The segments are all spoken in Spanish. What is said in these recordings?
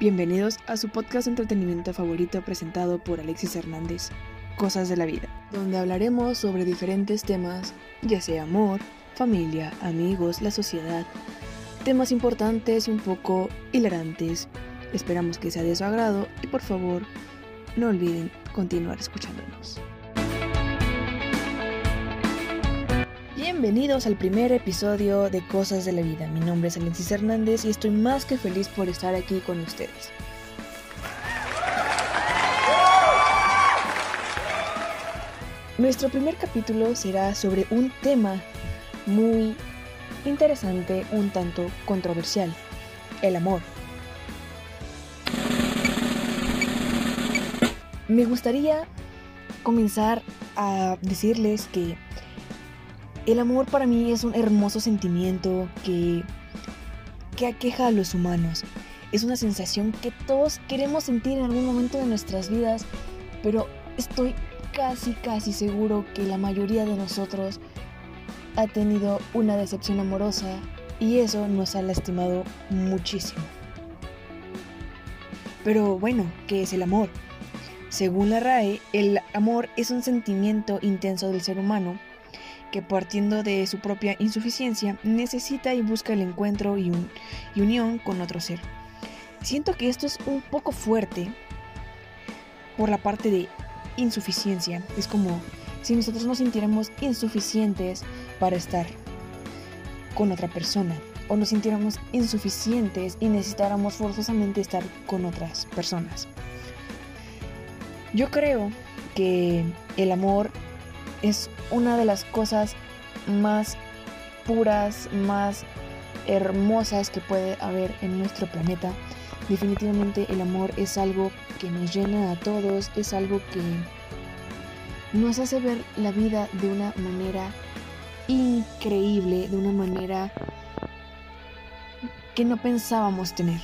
Bienvenidos a su podcast de entretenimiento favorito presentado por Alexis Hernández, Cosas de la Vida, donde hablaremos sobre diferentes temas, ya sea amor, familia, amigos, la sociedad, temas importantes y un poco hilarantes. Esperamos que sea de su agrado y por favor no olviden continuar escuchándonos. Bienvenidos al primer episodio de Cosas de la Vida. Mi nombre es Alexis Hernández y estoy más que feliz por estar aquí con ustedes. Nuestro primer capítulo será sobre un tema muy interesante, un tanto controversial, el amor. Me gustaría comenzar a decirles que el amor para mí es un hermoso sentimiento que, que aqueja a los humanos. Es una sensación que todos queremos sentir en algún momento de nuestras vidas, pero estoy casi, casi seguro que la mayoría de nosotros ha tenido una decepción amorosa y eso nos ha lastimado muchísimo. Pero bueno, ¿qué es el amor? Según la RAE, el amor es un sentimiento intenso del ser humano que partiendo de su propia insuficiencia necesita y busca el encuentro y, unión con otro ser. Siento que esto es un poco fuerte por la parte de insuficiencia. Es como si nosotros nos sintiéramos insuficientes para estar con otra persona o nos sintiéramos insuficientes y necesitáramos forzosamente estar con otras personas. Yo creo que el amor es una de las cosas más puras, más hermosas que puede haber en nuestro planeta. Definitivamente el amor es algo que nos llena a todos, es algo que nos hace ver la vida de una manera increíble, de una manera que no pensábamos tener.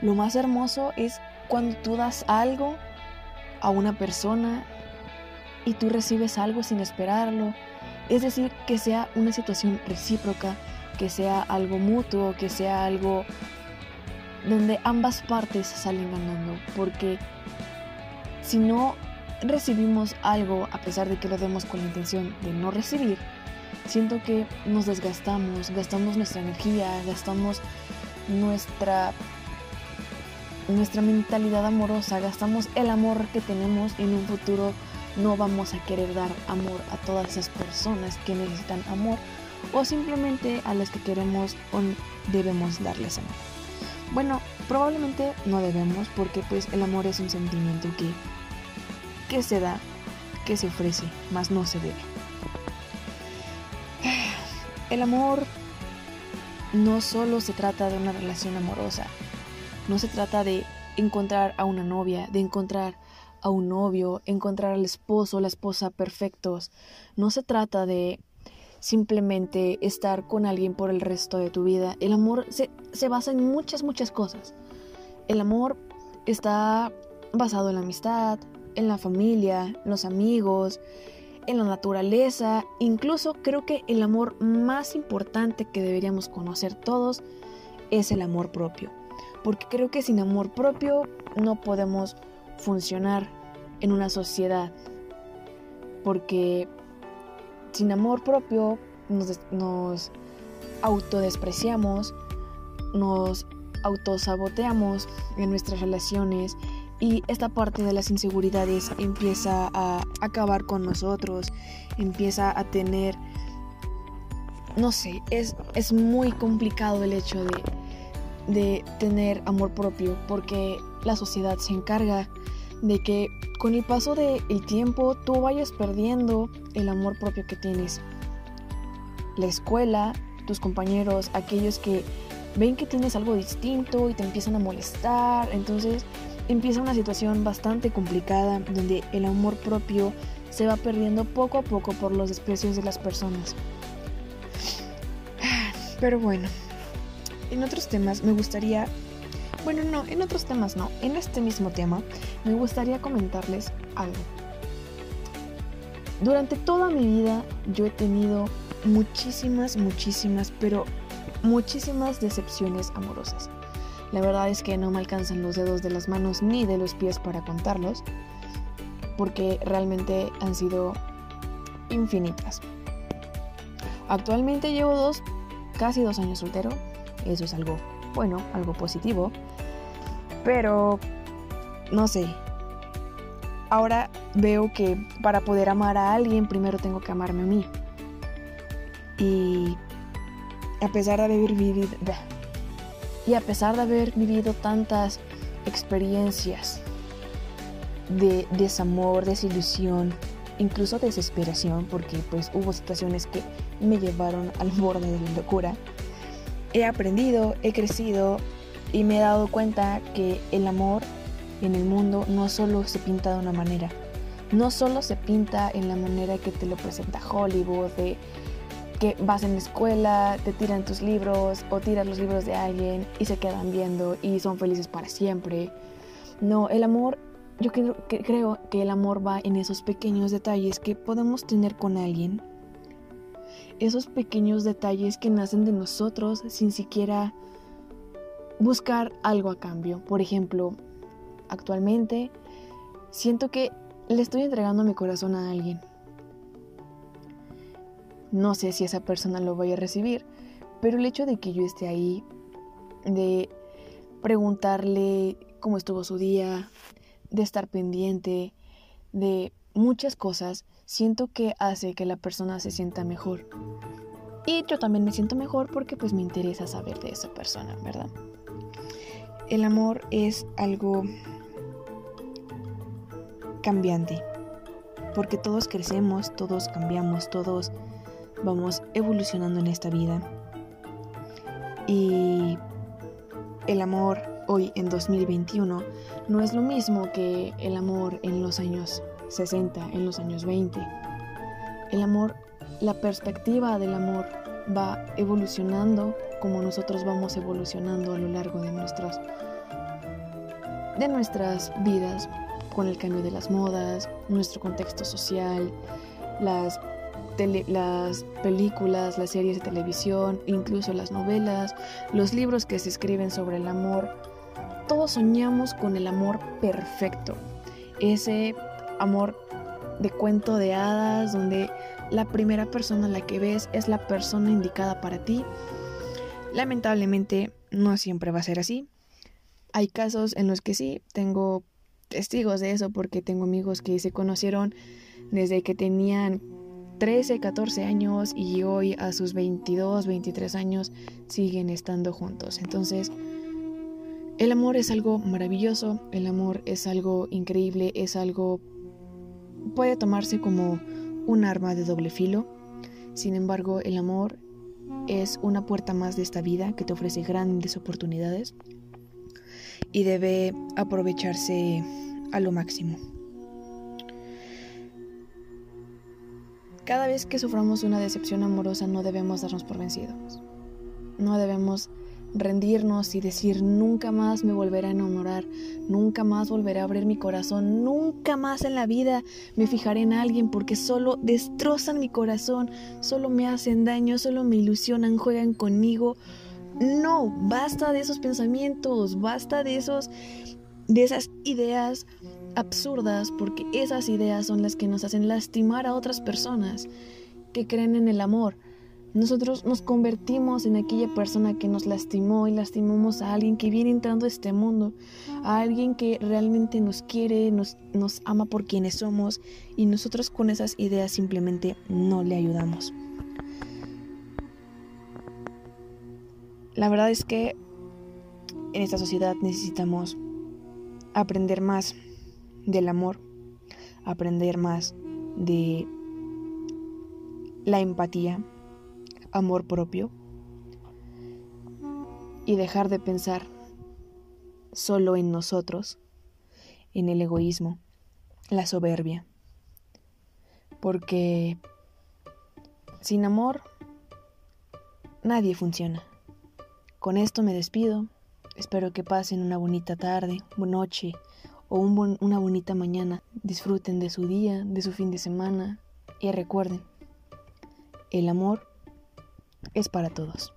Lo más hermoso es cuando tú das algo a una persona y tú recibes algo sin esperarlo. Es decir, que sea una situación recíproca, que sea algo mutuo, que sea algo donde ambas partes salen ganando. Porque si no recibimos algo a pesar de que lo demos con la intención de no recibir, siento que nos desgastamos, gastamos nuestra energía, gastamos nuestra nuestra mentalidad amorosa, gastamos el amor que tenemos en un futuro no vamos a querer dar amor a todas esas personas que necesitan amor o simplemente a las que queremos o debemos darles amor. Bueno, probablemente no debemos porque pues el amor es un sentimiento que, que se da, que se ofrece, más no se debe. El amor no solo se trata de una relación amorosa, no se trata de encontrar a una novia, de encontrar a un novio, encontrar al esposo, la esposa perfectos. No se trata de simplemente estar con alguien por el resto de tu vida. El amor se, se basa en muchas, muchas cosas. El amor está basado en la amistad, en la familia, en los amigos, en la naturaleza. Incluso creo que el amor más importante que deberíamos conocer todos es el amor propio. Porque creo que sin amor propio no podemos funcionar en una sociedad. Porque sin amor propio nos, nos autodespreciamos, nos autosaboteamos en nuestras relaciones y esta parte de las inseguridades empieza a acabar con nosotros, empieza a tener, no sé, es, es muy complicado el hecho de, de tener amor propio porque la sociedad se encarga de que con el paso del tiempo tú vayas perdiendo el amor propio que tienes. La escuela, tus compañeros, aquellos que ven que tienes algo distinto y te empiezan a molestar, entonces empieza una situación bastante complicada donde el amor propio se va perdiendo poco a poco por los desprecios de las personas. Pero bueno, en otros temas me gustaría bueno, no, en otros temas no. En este mismo tema me gustaría comentarles algo. Durante toda mi vida yo he tenido muchísimas, muchísimas, pero muchísimas decepciones amorosas. La verdad es que no me alcanzan los dedos de las manos ni de los pies para contarlos, porque realmente han sido infinitas. Actualmente llevo dos, casi dos años soltero, eso es algo bueno, algo positivo, pero no sé. Ahora veo que para poder amar a alguien primero tengo que amarme a mí. Y a pesar de haber vivido y a pesar de haber vivido tantas experiencias de desamor, desilusión, incluso desesperación, porque pues hubo situaciones que me llevaron al borde de la locura, he aprendido, he crecido y me he dado cuenta que el amor en el mundo no solo se pinta de una manera, no solo se pinta en la manera que te lo presenta Hollywood, de que vas en la escuela, te tiran tus libros o tiras los libros de alguien y se quedan viendo y son felices para siempre. No, el amor, yo creo creo que el amor va en esos pequeños detalles que podemos tener con alguien. Esos pequeños detalles que nacen de nosotros sin siquiera buscar algo a cambio. Por ejemplo, actualmente siento que le estoy entregando mi corazón a alguien no sé si esa persona lo vaya a recibir, pero el hecho de que yo esté ahí, de preguntarle cómo estuvo su día, de estar pendiente, de muchas cosas, siento que hace que la persona se sienta mejor. Y yo también me siento mejor porque pues me interesa saber de esa persona, ¿verdad? El amor es algo cambiante, porque todos crecemos, todos cambiamos, todos vamos evolucionando en esta vida. Y el amor hoy en 2021 no es lo mismo que el amor en los años 60, en los años 20. El amor, la perspectiva del amor va evolucionando como nosotros vamos evolucionando a lo largo de nuestras de nuestras vidas con el cambio de las modas, nuestro contexto social, las las películas, las series de televisión, incluso las novelas, los libros que se escriben sobre el amor. Todos soñamos con el amor perfecto. Ese amor de cuento de hadas donde la primera persona a la que ves es la persona indicada para ti. Lamentablemente no siempre va a ser así. Hay casos en los que sí, tengo testigos de eso porque tengo amigos que se conocieron desde que tenían 13, 14 años y hoy a sus 22, 23 años siguen estando juntos. Entonces, el amor es algo maravilloso, el amor es algo increíble, es algo... puede tomarse como un arma de doble filo. Sin embargo, el amor es una puerta más de esta vida que te ofrece grandes oportunidades y debe aprovecharse a lo máximo. Cada vez que suframos una decepción amorosa no debemos darnos por vencidos. No debemos rendirnos y decir nunca más me volveré a enamorar, nunca más volveré a abrir mi corazón, nunca más en la vida me fijaré en alguien porque solo destrozan mi corazón, solo me hacen daño, solo me ilusionan, juegan conmigo. No, basta de esos pensamientos, basta de esos de esas ideas absurdas porque esas ideas son las que nos hacen lastimar a otras personas que creen en el amor. Nosotros nos convertimos en aquella persona que nos lastimó y lastimamos a alguien que viene entrando a este mundo, a alguien que realmente nos quiere, nos, nos ama por quienes somos y nosotros con esas ideas simplemente no le ayudamos. La verdad es que en esta sociedad necesitamos aprender más del amor, aprender más de la empatía, amor propio y dejar de pensar solo en nosotros, en el egoísmo, la soberbia. Porque sin amor nadie funciona. Con esto me despido. Espero que pasen una bonita tarde, noche o una bonita mañana. Disfruten de su día, de su fin de semana y recuerden, el amor es para todos.